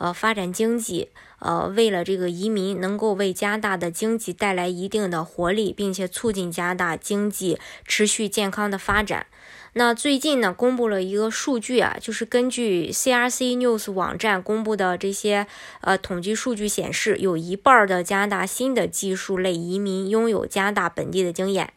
呃发展经济。呃，为了这个移民能够为加拿大的经济带来一定的活力，并且促进加拿大经济持续健康的发展。那最近呢，公布了一个数据啊，就是根据 CRC News 网站公布的这些呃统计数据显示，有一半的加拿大新的技术类移民拥有加拿大本地的经验。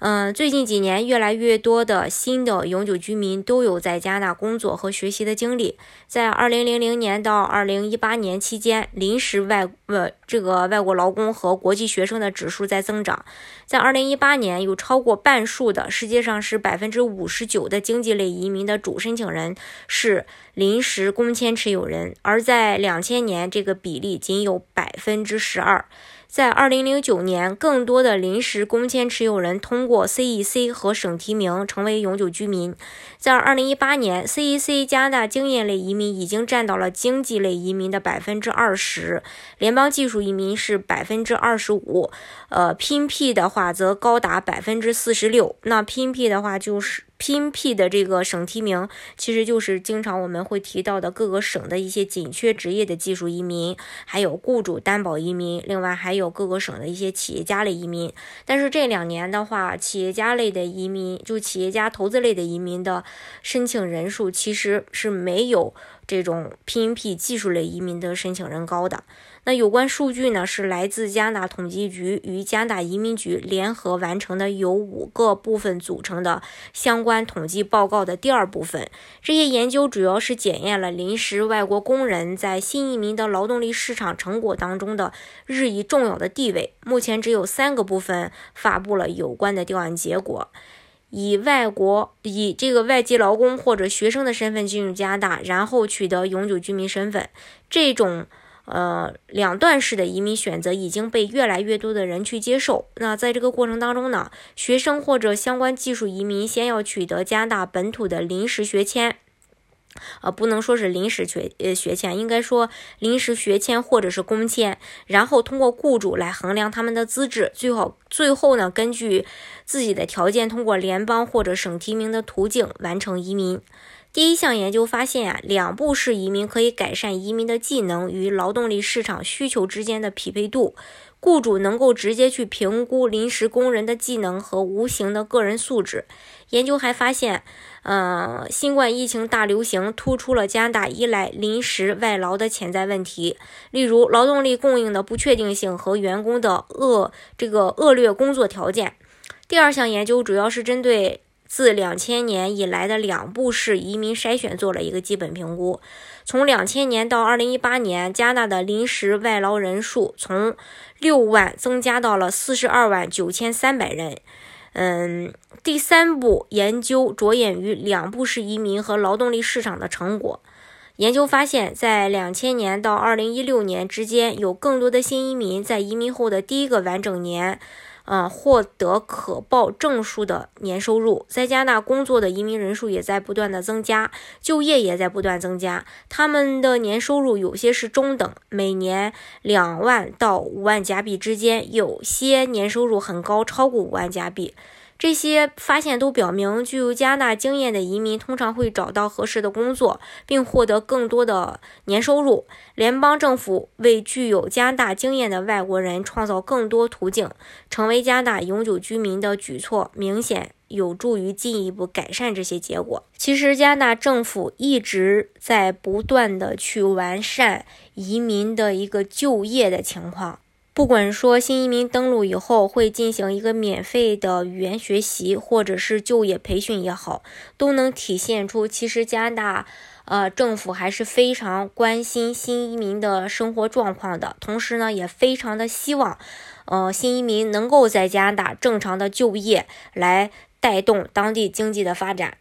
嗯，最近几年，越来越多的新的永久居民都有在加拿大工作和学习的经历。在2000年到2018年期间，临时外呃这个外国劳工和国际学生的指数在增长。在2018年，有超过半数的世界上是百分之五十九的经济类移民的主申请人是临时工签持有人，而在2000年，这个比例仅有百分之十二。在二零零九年，更多的临时工签持有人通过 CEC 和省提名成为永久居民。在二零一八年，CEC 加拿大经验类移民已经占到了经济类移民的百分之二十，联邦技术移民是百分之二十五，呃，拼 P 的话则高达百分之四十六。那拼 P 的话就是。拼 P 的这个省提名，其实就是经常我们会提到的各个省的一些紧缺职业的技术移民，还有雇主担保移民，另外还有各个省的一些企业家类移民。但是这两年的话，企业家类的移民，就企业家投资类的移民的申请人数，其实是没有。这种 PNP 技术类移民的申请人高的，那有关数据呢，是来自加拿大统计局与加拿大移民局联合完成的，由五个部分组成的相关统计报告的第二部分。这些研究主要是检验了临时外国工人在新移民的劳动力市场成果当中的日益重要的地位。目前只有三个部分发布了有关的调研结果。以外国以这个外籍劳工或者学生的身份进入加拿大，然后取得永久居民身份，这种呃两段式的移民选择已经被越来越多的人去接受。那在这个过程当中呢，学生或者相关技术移民先要取得加拿大本土的临时学签。呃，不能说是临时学呃学签，应该说临时学签或者是工签，然后通过雇主来衡量他们的资质，最好最后呢，根据自己的条件，通过联邦或者省提名的途径完成移民。第一项研究发现啊，两步式移民可以改善移民的技能与劳动力市场需求之间的匹配度。雇主能够直接去评估临时工人的技能和无形的个人素质。研究还发现，呃，新冠疫情大流行突出了加大依赖临时外劳的潜在问题，例如劳动力供应的不确定性和员工的恶这个恶劣工作条件。第二项研究主要是针对。自两千年以来的两步式移民筛选做了一个基本评估。从两千年到二零一八年，加拿大的临时外劳人数从六万增加到了四十二万九千三百人。嗯，第三步研究着眼于两步式移民和劳动力市场的成果。研究发现，在两千年到二零一六年之间，有更多的新移民在移民后的第一个完整年。呃，获得可报证书的年收入，在加拿大工作的移民人数也在不断的增加，就业也在不断增加。他们的年收入有些是中等，每年两万到五万加币之间，有些年收入很高，超过五万加币。这些发现都表明，具有加拿大经验的移民通常会找到合适的工作，并获得更多的年收入。联邦政府为具有加拿大经验的外国人创造更多途径，成为加拿大永久居民的举措，明显有助于进一步改善这些结果。其实，加拿大政府一直在不断的去完善移民的一个就业的情况。不管说新移民登陆以后会进行一个免费的语言学习，或者是就业培训也好，都能体现出其实加拿大呃政府还是非常关心新移民的生活状况的，同时呢也非常的希望呃新移民能够在加拿大正常的就业，来带动当地经济的发展。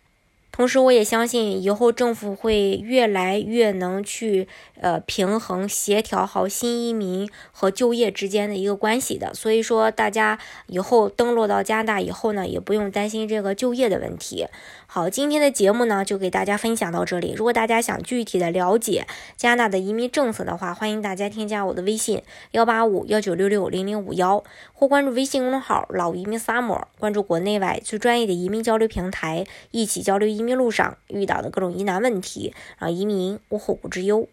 同时，我也相信以后政府会越来越能去呃平衡协调好新移民和就业之间的一个关系的。所以说，大家以后登陆到加拿大以后呢，也不用担心这个就业的问题。好，今天的节目呢，就给大家分享到这里。如果大家想具体的了解加拿大的移民政策的话，欢迎大家添加我的微信幺八五幺九六六零零五幺，或关注微信公众号“老移民 summer”，关注国内外最专业的移民交流平台，一起交流移民路上遇到的各种疑难问题，让移民无后顾之忧。